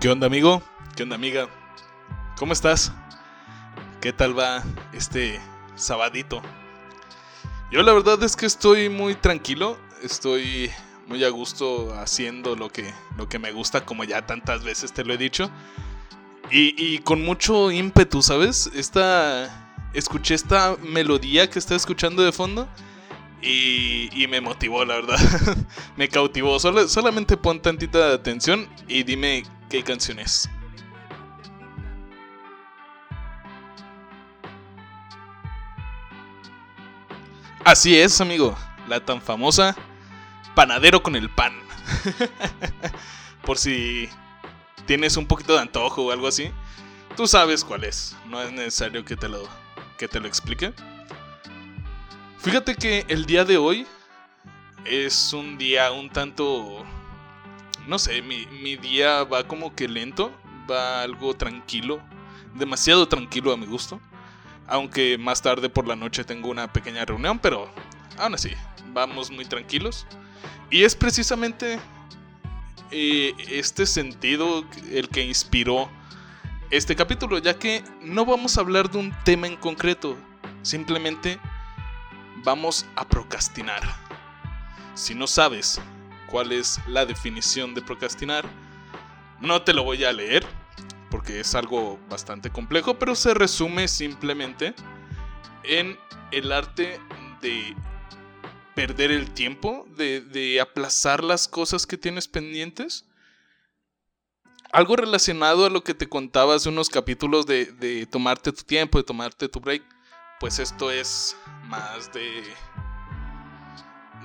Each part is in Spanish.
¿Qué onda amigo? ¿Qué onda amiga? ¿Cómo estás? ¿Qué tal va este sabadito? Yo la verdad es que estoy muy tranquilo, estoy muy a gusto haciendo lo que, lo que me gusta, como ya tantas veces te lo he dicho. Y, con mucho ímpetu, ¿sabes? Esta, escuché esta melodía que está escuchando de fondo y, y me motivó, la verdad. me cautivó. solamente pon tantita atención y dime qué canción es. Así es, amigo. La tan famosa Panadero con el pan. Por si tienes un poquito de antojo o algo así, tú sabes cuál es. No es necesario que te lo, que te lo explique. Fíjate que el día de hoy es un día un tanto... No sé, mi, mi día va como que lento, va algo tranquilo, demasiado tranquilo a mi gusto. Aunque más tarde por la noche tengo una pequeña reunión, pero aún así, vamos muy tranquilos. Y es precisamente eh, este sentido el que inspiró este capítulo, ya que no vamos a hablar de un tema en concreto, simplemente vamos a procrastinar. Si no sabes cuál es la definición de procrastinar, no te lo voy a leer, porque es algo bastante complejo, pero se resume simplemente en el arte de perder el tiempo, de, aplazar las cosas que tienes pendientes. Algo relacionado a lo que te contaba hace unos capítulos de, de tomarte tu tiempo, de tomarte tu break pues esto es más de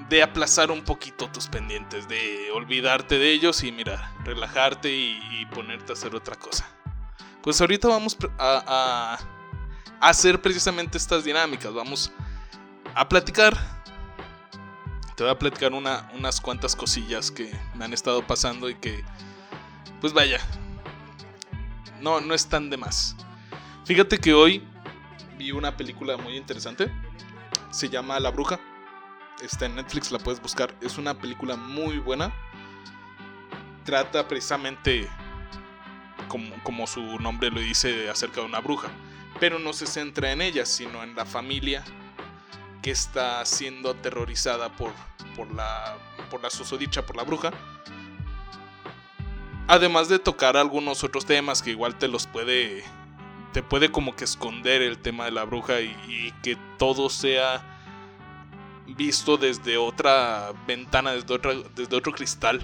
de aplazar un poquito tus pendientes, de olvidarte de ellos y mira, relajarte y, ponerte a hacer otra cosa. Pues ahorita vamos a, hacer precisamente estas dinámicas, vamos a platicar. Te voy a platicar una, unas cuantas cosillas que me han estado pasando y que, pues vaya, no, no están de más. Fíjate que hoy vi una película muy interesante. Se llama La Bruja. Está en Netflix, la puedes buscar. Es una película muy buena. Trata precisamente, como, su nombre lo dice, acerca de una bruja. Pero no se centra en ella, sino en la familia que está siendo aterrorizada por, por, la, por la susodicha, por la bruja. Además de tocar algunos otros temas que igual te los puede te puede como que esconder el tema de la bruja y, que todo sea visto desde otra ventana, desde, otra, desde otro cristal.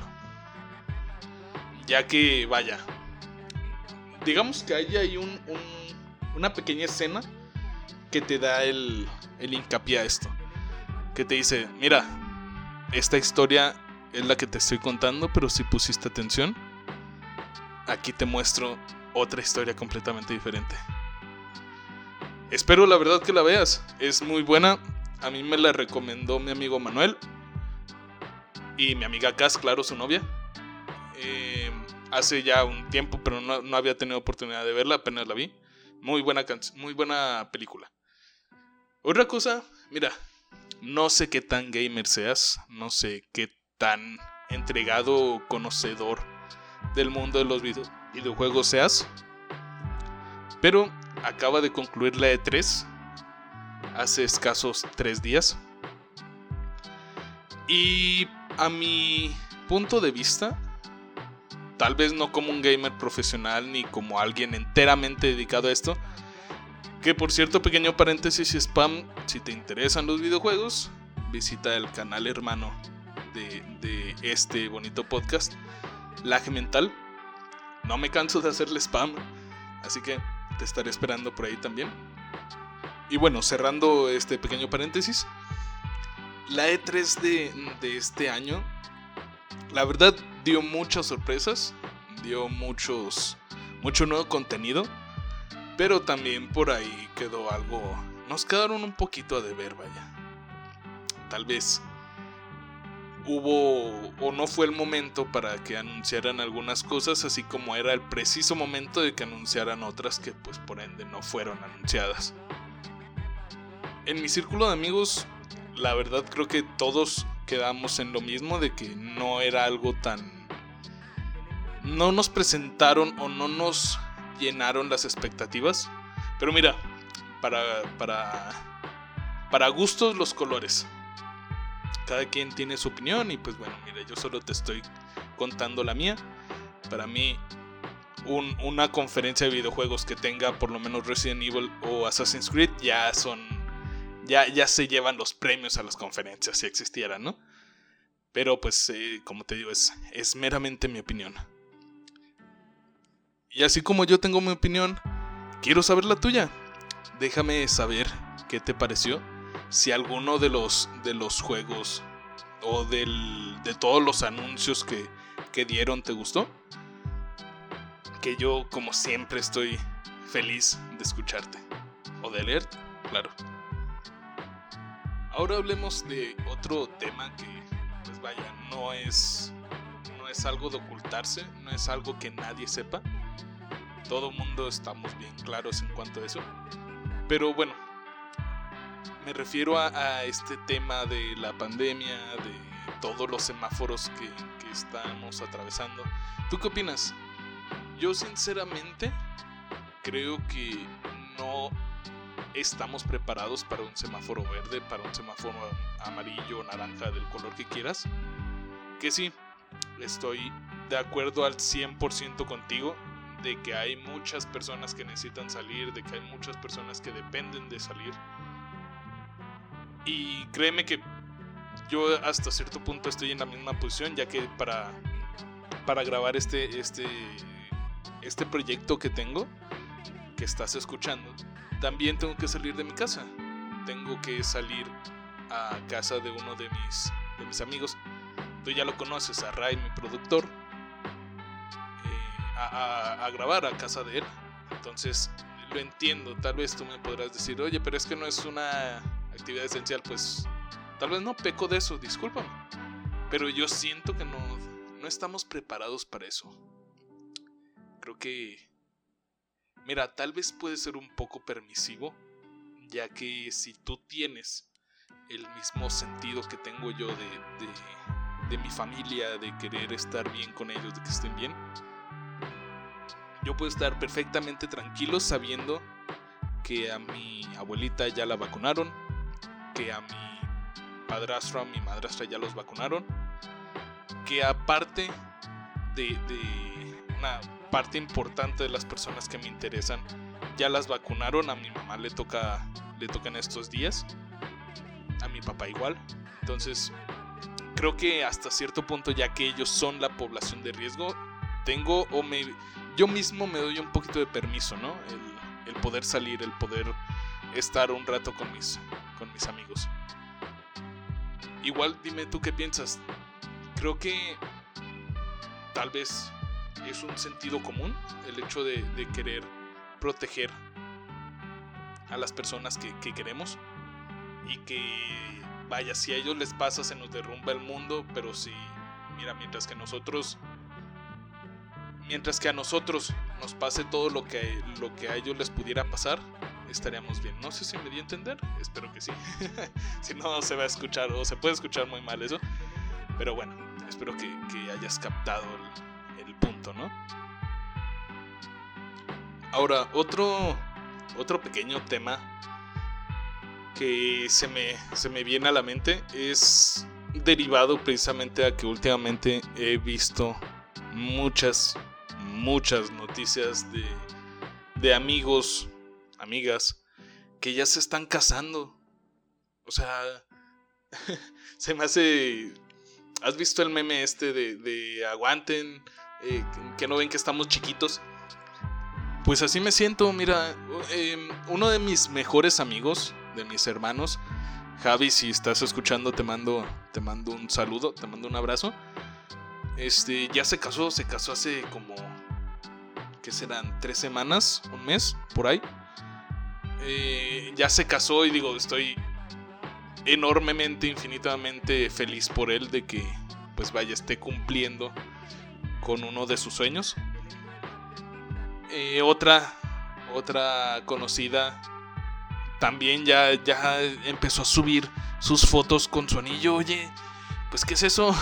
Ya que, vaya, digamos que hay ahí un, una pequeña escena que te da el, el hincapié a esto. Que te dice, mira, esta historia es la que te estoy contando, pero si pusiste atención, aquí te muestro otra historia completamente diferente. Espero la verdad que la veas, es muy buena. A mí me la recomendó mi amigo Manuel y mi amiga Cass, claro, su novia. Eh, hace ya un tiempo, pero no, había tenido oportunidad de verla, apenas la vi. Muy buena, muy buena película. Otra cosa, mira, no sé qué tan gamer seas, no sé qué tan entregado o conocedor del mundo de los videojuegos seas, pero acaba de concluir la E3 hace escasos tres días. Y a mi punto de vista, tal vez no como un gamer profesional ni como alguien enteramente dedicado a esto, que por cierto, pequeño paréntesis y spam, si te interesan los videojuegos, visita el canal hermano de, de este bonito podcast, Lag Mental. No me canso de hacerle spam, así que te estaré esperando por ahí también. Y bueno, cerrando este pequeño paréntesis, la E3 de, este año, la verdad dio muchas sorpresas, dio muchos, mucho nuevo contenido, pero también por ahí quedó algo, nos quedaron un poquito a deber, vaya. Tal vez hubo o no fue el momento para que anunciaran algunas cosas, así como era el preciso momento de que anunciaran otras que pues por ende no fueron anunciadas. En mi círculo de amigos, la verdad creo que todos quedamos en lo mismo de que no era algo tan no nos presentaron o no nos llenaron las expectativas. Pero mira, para, para, para gustos los colores. Cada quien tiene su opinión y pues bueno, mira, yo solo te estoy contando la mía. Para mí, una conferencia de videojuegos que tenga por lo menos Resident Evil o Assassin's Creed ya son. Ya, ya se llevan los premios a las conferencias si existieran, ¿no? Pero pues, eh, como te digo, es, meramente mi opinión. Y así como yo tengo mi opinión, quiero saber la tuya. Déjame saber qué te pareció. Si alguno de los, de los juegos o del, de todos los anuncios que, que dieron te gustó. Que yo, como siempre, estoy feliz de escucharte. O de leerte, claro. Ahora hablemos de otro tema que, pues vaya, no es, no es algo de ocultarse, no es algo que nadie sepa todo mundo estamos bien claros en cuanto a eso. Pero bueno, me refiero a, este tema de la pandemia, de todos los semáforos que, que estamos atravesando. ¿Tú qué opinas? Yo sinceramente creo que no estamos preparados para un semáforo verde, para un semáforo amarillo, naranja, del color que quieras. Que sí, estoy de acuerdo al 100% contigo de que hay muchas personas que necesitan salir, de que hay muchas personas que dependen de salir. Y créeme que yo hasta cierto punto estoy en la misma posición, ya que para, para grabar este, este, este proyecto que tengo, que estás escuchando, también tengo que salir de mi casa. Tengo que salir a casa de uno de mis, de mis amigos. Tú ya lo conoces, a Ray, mi productor a, grabar a casa de él. Entonces, lo entiendo. Tal vez tú me podrás decir, oye, pero es que no es una actividad esencial. Pues tal vez no peco de eso, discúlpame. Pero yo siento que no, no estamos preparados para eso. Creo que... Mira, tal vez puede ser un poco permisivo, ya que si tú tienes el mismo sentido que tengo yo de, de, de mi familia, de querer estar bien con ellos, de que estén bien, yo puedo estar perfectamente tranquilo sabiendo que a mi abuelita ya la vacunaron, que a mi padrastro, a mi madrastra ya los vacunaron, que aparte de, una parte importante de las personas que me interesan ya las vacunaron, a mi mamá le toca le estos días, a mi papá igual. Entonces, creo que hasta cierto punto ya que ellos son la población de riesgo, tengo o me yo mismo me doy un poquito de permiso, ¿no? El, poder salir, el poder estar un rato con mis, con mis amigos. Igual dime tú qué piensas. Creo que tal vez es un sentido común el hecho de, querer proteger a las personas que, que, queremos y que vaya, si a ellos les pasa se nos derrumba el mundo, pero si, mira, mientras que nosotros mientras que a nosotros nos pase todo lo que, lo que a ellos les pudiera pasar, estaríamos bien. No sé si me di a entender, espero que sí. si no, se va a escuchar o se puede escuchar muy mal eso. Pero bueno, espero que, hayas captado el, punto, ¿no? Ahora, otro, otro pequeño tema que se me, se me viene a la mente es derivado precisamente a que últimamente he visto muchas muchas noticias de, amigos, amigas, que ya se están casando. O sea, se me hace... ¿Has visto el meme este de, aguanten, eh, que no ven que estamos chiquitos? Pues así me siento, mira, em, uno de mis mejores amigos, de mis hermanos, Javi, si estás escuchando, te mando, te mando un saludo, te mando un abrazo. Este, ya se casó, se casó hace como que serán tres semanas, un mes, por ahí. Eh, ya se casó y digo, estoy enormemente, infinitamente feliz por él de que pues vaya, esté cumpliendo con uno de sus sueños. Eh, otra, otra conocida también ya, ya empezó a subir sus fotos con su anillo. Oye, pues ¿qué es eso?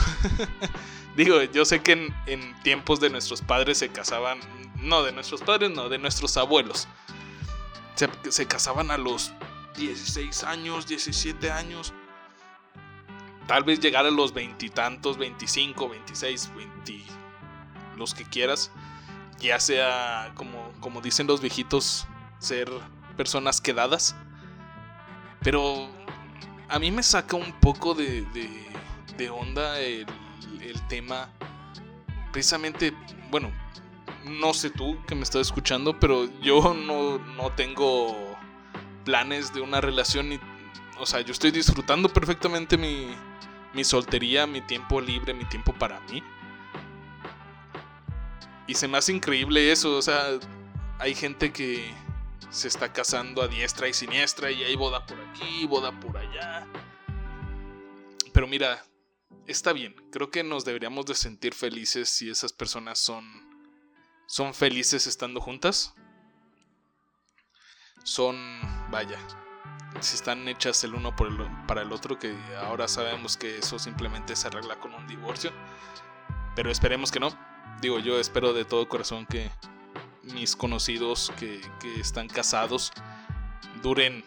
Digo, yo sé que en, tiempos de nuestros padres se casaban, no, de nuestros padres, no, de nuestros abuelos. Se, se casaban a los 16 años, 17 años. Tal vez llegar a los veintitantos, 25, 26, 20, los que quieras. Ya sea, como, como dicen los viejitos, ser personas quedadas. Pero a mí me saca un poco de, de, onda el, el, tema. Precisamente, bueno, no sé tú que me estás escuchando, pero yo no, no tengo planes de una relación. Y, o sea, yo estoy disfrutando perfectamente mi, mi soltería, mi tiempo libre, mi tiempo para mí. Y se me hace increíble eso, o sea, hay gente que se está casando a diestra y siniestra y hay boda por aquí, boda por allá. Pero mira, está bien, creo que nos deberíamos de sentir felices si esas personas son son felices estando juntas. Son, vaya, si están hechas el uno por el, para el otro, que ahora sabemos que eso simplemente se arregla con un divorcio. Pero esperemos que no. Digo, yo espero de todo corazón que mis conocidos que, están casados duren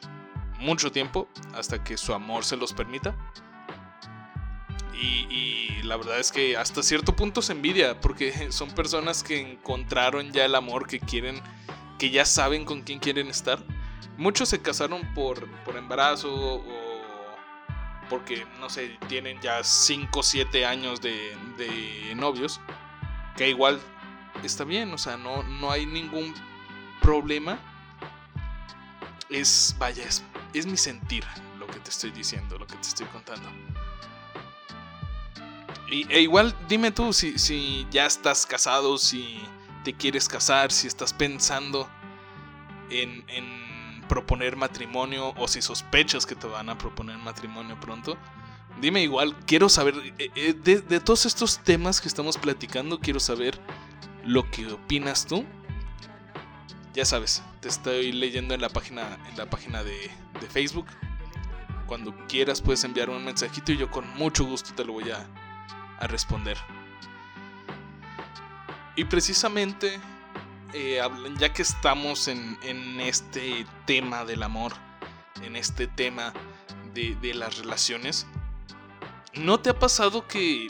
mucho tiempo hasta que su amor se los permita. Y, la verdad es que hasta cierto punto se envidia porque son personas que encontraron ya el amor que quieren, que ya saben con quién quieren estar. Muchos se casaron por, por embarazo o porque, no sé, tienen ya 5 o 7 años de, de novios. Que igual está bien, o sea, no, no hay ningún problema. Es, vaya, es, es mi sentir lo que te estoy diciendo, lo que te estoy contando. Y, e igual dime tú si, si ya estás casado, si te quieres casar, si estás pensando en, en, proponer matrimonio o si sospechas que te van a proponer matrimonio pronto. Dime igual, quiero saber, eh, eh, de, todos estos temas que estamos platicando, quiero saber lo que opinas tú. Ya sabes, te estoy leyendo en la página, en la página de, Facebook. Cuando quieras puedes enviar un mensajito y yo con mucho gusto te lo voy a, a responder. Y precisamente, eh, ya que estamos en, en, este tema del amor, en este tema de, de las relaciones, ¿no te ha pasado que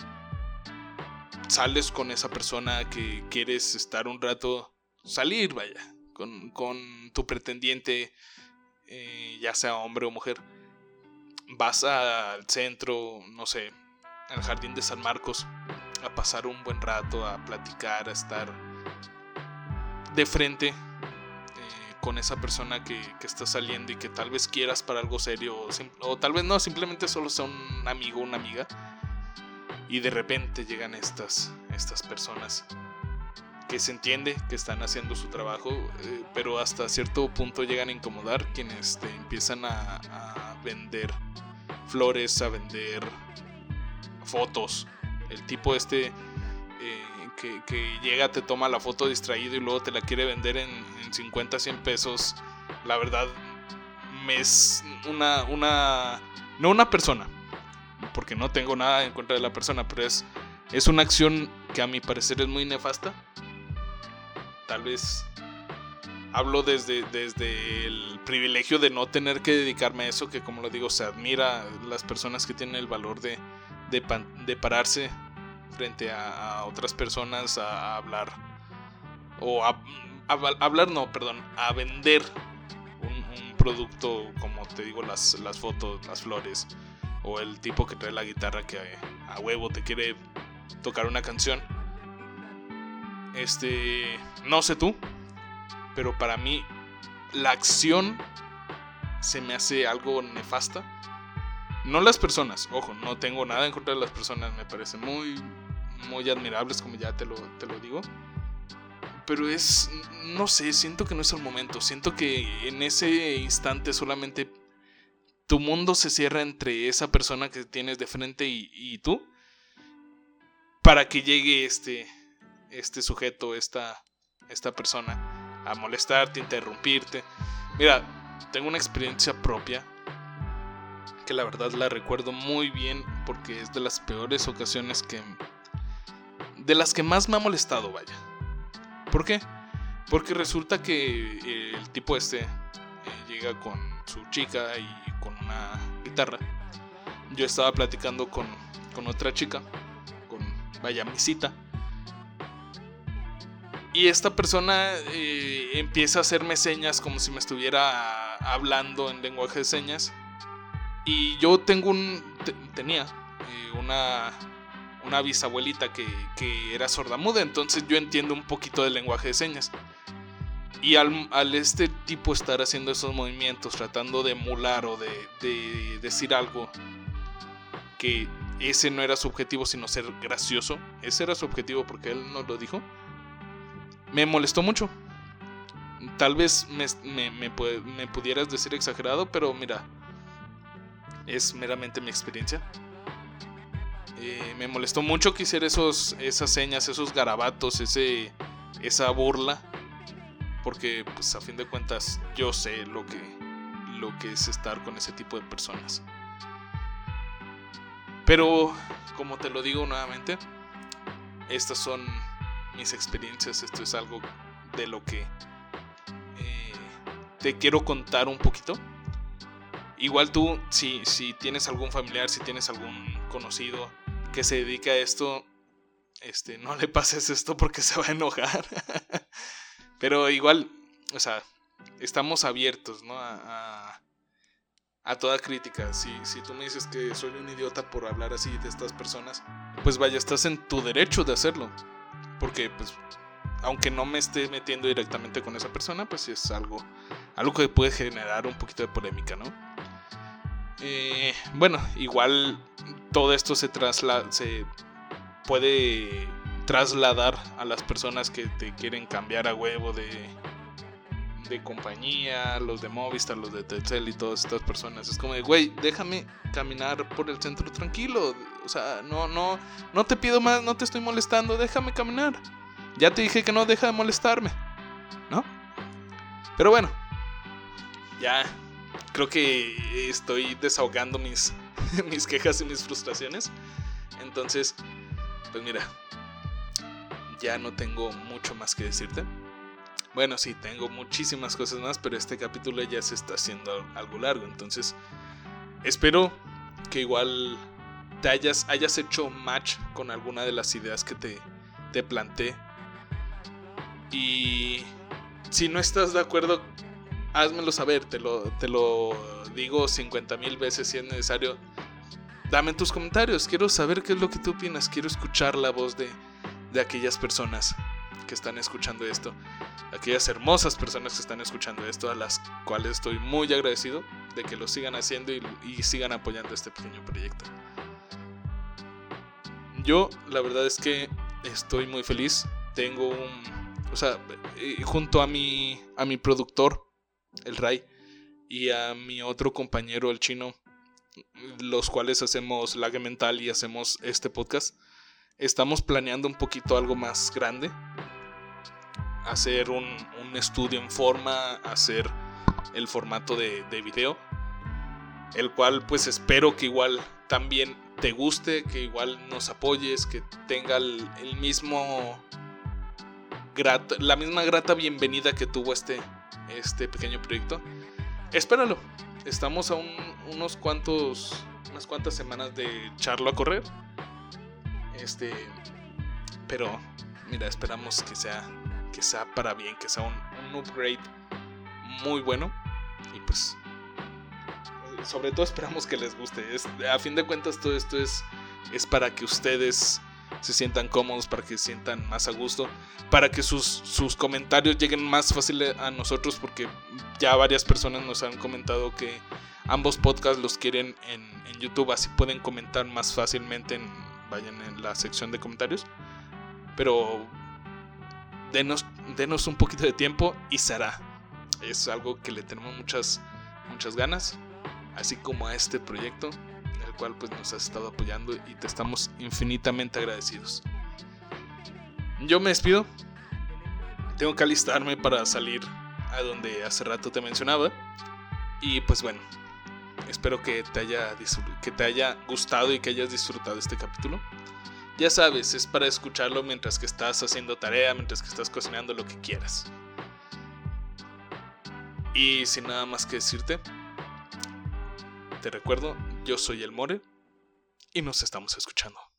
sales con esa persona que quieres estar un rato, salir, vaya, con, tu pretendiente, eh, ya sea hombre o mujer. Vas al centro, no sé, al jardín de San Marcos, a pasar un buen rato, a platicar, a estar de frente con esa persona que, que, está saliendo y que tal vez quieras para algo serio o, tal vez no, simplemente solo sea un amigo una amiga y de repente llegan estas, estas personas que se entiende que están haciendo su trabajo, eh, pero hasta cierto punto llegan a incomodar quienes te empiezan a, vender flores, a vender fotos. El tipo este eh, que, llega, te toma la foto distraído y luego te la quiere vender en, en 50, 100 pesos. La verdad, me es una, una, no una persona, porque no tengo nada en contra de la persona, pero es, es una acción que a mi parecer es muy nefasta. Tal vez hablo desde, desde el privilegio de no tener que dedicarme a eso, que como lo digo, se admira las personas que tienen el valor de, de, pararse frente a, otras personas a, hablar, o a, hablar, no, perdón, a vender un, un, producto como te digo, las, las fotos, las flores, o el tipo que trae la guitarra que a huevo te quiere tocar una canción. Este, no sé tú, pero para mí la acción se me hace algo nefasta. No las personas, ojo, no tengo nada en contra de las personas, me parecen muy, muy admirables, como ya te lo, te lo digo. Pero es, no sé, siento que no es el momento. Siento que en ese instante solamente tu mundo se cierra entre esa persona que tienes de frente y, tú para que llegue este, este sujeto, esta, esta persona a molestarte, interrumpirte. Mira, tengo una experiencia propia que la verdad la recuerdo muy bien porque es de las peores ocasiones que, de las que más me ha molestado, vaya. ¿Por qué? Porque resulta que el tipo este eh, llega con su chica y con una guitarra. Yo estaba platicando con, con otra chica, con, vaya, mi cita. Y esta persona eh, empieza a hacerme señas como si me estuviera hablando en lenguaje de señas. Y yo tengo un. tenía eh, una. Una bisabuelita que, que era sordamuda, entonces yo entiendo un poquito del lenguaje de señas. Y al, al, este tipo estar haciendo esos movimientos, tratando de emular o de, de, decir algo que ese no era su objetivo, sino ser gracioso, ese era su objetivo porque él nos lo dijo, me molestó mucho. Tal vez me, me, me, me pudieras decir exagerado, pero mira, es meramente mi experiencia. Eh, me molestó mucho que hiciera esos, esas señas, esos garabatos, ese, esa burla porque pues a fin de cuentas yo sé lo que lo que es estar con ese tipo de personas. Pero como te lo digo nuevamente, estas son mis experiencias, esto es algo de lo que eh, te quiero contar un poquito. Igual tú, si, si tienes algún familiar, si tienes algún conocido que se dedica a esto, este, no le pases esto porque se va a enojar. Pero igual, o sea, estamos abiertos, ¿no? A, a, toda crítica. Si, si tú me dices que soy un idiota por hablar así de estas personas, pues vaya, estás en tu derecho de hacerlo. Porque, pues, aunque no me esté metiendo directamente con esa persona, pues es algo, algo que puede generar un poquito de polémica, ¿no? Eh, bueno, igual todo esto se traslada, se puede trasladar a las personas que te quieren cambiar a huevo de, de compañía, los de Movistar, los de Telcel y todas estas personas. Es como de, güey, déjame caminar por el centro tranquilo. O sea, no, no, no te pido más, no te estoy molestando, déjame caminar. Ya te dije que no, deja de molestarme. ¿No? Pero bueno, ya creo que estoy desahogando mis, mis quejas y mis frustraciones. Entonces, pues mira, ya no tengo mucho más que decirte. Bueno, sí, tengo muchísimas cosas más, pero este capítulo ya se está haciendo algo largo. Entonces, espero que igual te hayas, hayas hecho match con alguna de las ideas que te, te planteé. Y si no estás de acuerdo, házmelo saber. Te lo, te lo digo 50 mil veces si es necesario. Dame tus comentarios. Quiero saber qué es lo que tú opinas. Quiero escuchar la voz de, de aquellas personas que están escuchando esto, aquellas hermosas personas que están escuchando esto, a las cuales estoy muy agradecido de que lo sigan haciendo y, sigan apoyando este pequeño proyecto. Yo, la verdad es que estoy muy feliz. Tengo un. O sea, junto a mi, a mi productor, el Ray, y a mi otro compañero, el chino, los cuales hacemos Lag Mental y hacemos este podcast estamos planeando un poquito algo más grande. Hacer un, estudio en forma, hacer el formato de, video. El cual pues espero que igual también te guste, que igual nos apoyes, que tenga el, mismo... la misma grata bienvenida que tuvo este, este pequeño proyecto. Espéralo. Estamos a unos cuantos, unas cuantas semanas de echarlo a correr. Este, pero mira, esperamos que sea que sea para bien, que sea un, upgrade muy bueno y pues sobre todo esperamos que les guste. a fin de cuentas todo esto es es para que ustedes se sientan cómodos, para que se sientan más a gusto, para que sus, sus comentarios lleguen más fácil a nosotros, porque ya varias personas nos han comentado que ambos podcasts los quieren en, YouTube, así pueden comentar más fácilmente en, vayan en la sección de comentarios. Pero denos, denos un poquito de tiempo y será. Es algo que le tenemos muchas, muchas ganas. Así como a este proyecto, pues nos has estado apoyando y te estamos infinitamente agradecidos. Yo me despido. Tengo que alistarme para salir a donde hace rato te mencionaba. Y pues bueno, Espero que te haya, que te haya gustado y que hayas disfrutado este capítulo. Ya sabes, es para escucharlo mientras que estás haciendo tarea, mientras que estás cocinando lo que quieras. Y sin nada más que decirte, te recuerdo, yo soy el More y nos estamos escuchando.